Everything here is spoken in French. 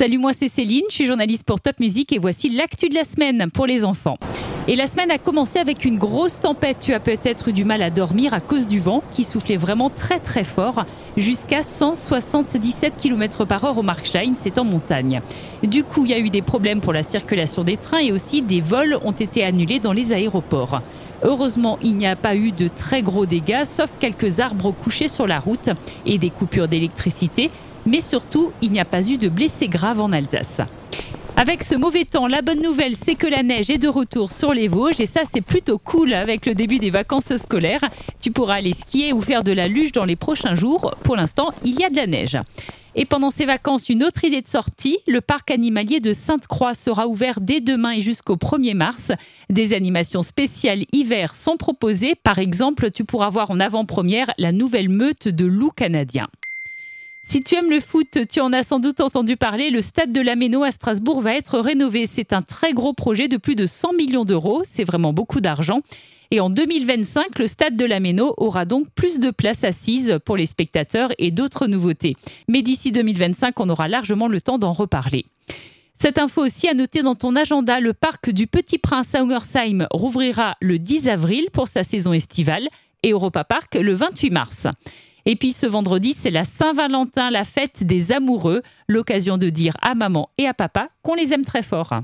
Salut, moi c'est Céline, je suis journaliste pour Top Music et voici l'actu de la semaine pour les enfants. Et la semaine a commencé avec une grosse tempête. Tu as peut-être eu du mal à dormir à cause du vent qui soufflait vraiment très très fort, jusqu'à 177 km par heure au Markstein, c'est en montagne. Du coup, il y a eu des problèmes pour la circulation des trains et aussi des vols ont été annulés dans les aéroports. Heureusement, il n'y a pas eu de très gros dégâts, sauf quelques arbres couchés sur la route et des coupures d'électricité. Mais surtout, il n'y a pas eu de blessés graves en Alsace. Avec ce mauvais temps, la bonne nouvelle, c'est que la neige est de retour sur les Vosges et ça, c'est plutôt cool avec le début des vacances scolaires. Tu pourras aller skier ou faire de la luge dans les prochains jours. Pour l'instant, il y a de la neige. Et pendant ces vacances, une autre idée de sortie, le parc animalier de Sainte-Croix sera ouvert dès demain et jusqu'au 1er mars. Des animations spéciales hiver sont proposées. Par exemple, tu pourras voir en avant-première la nouvelle meute de loups canadiens. Si tu aimes le foot, tu en as sans doute entendu parler, le stade de la Méno à Strasbourg va être rénové. C'est un très gros projet de plus de 100 millions d'euros, c'est vraiment beaucoup d'argent. Et en 2025, le stade de la Méno aura donc plus de places assises pour les spectateurs et d'autres nouveautés. Mais d'ici 2025, on aura largement le temps d'en reparler. Cette info aussi à noter dans ton agenda, le parc du Petit Prince à Ungersheim rouvrira le 10 avril pour sa saison estivale et Europa Park le 28 mars. Et puis ce vendredi, c'est la Saint-Valentin, la fête des amoureux, l'occasion de dire à maman et à papa qu'on les aime très fort.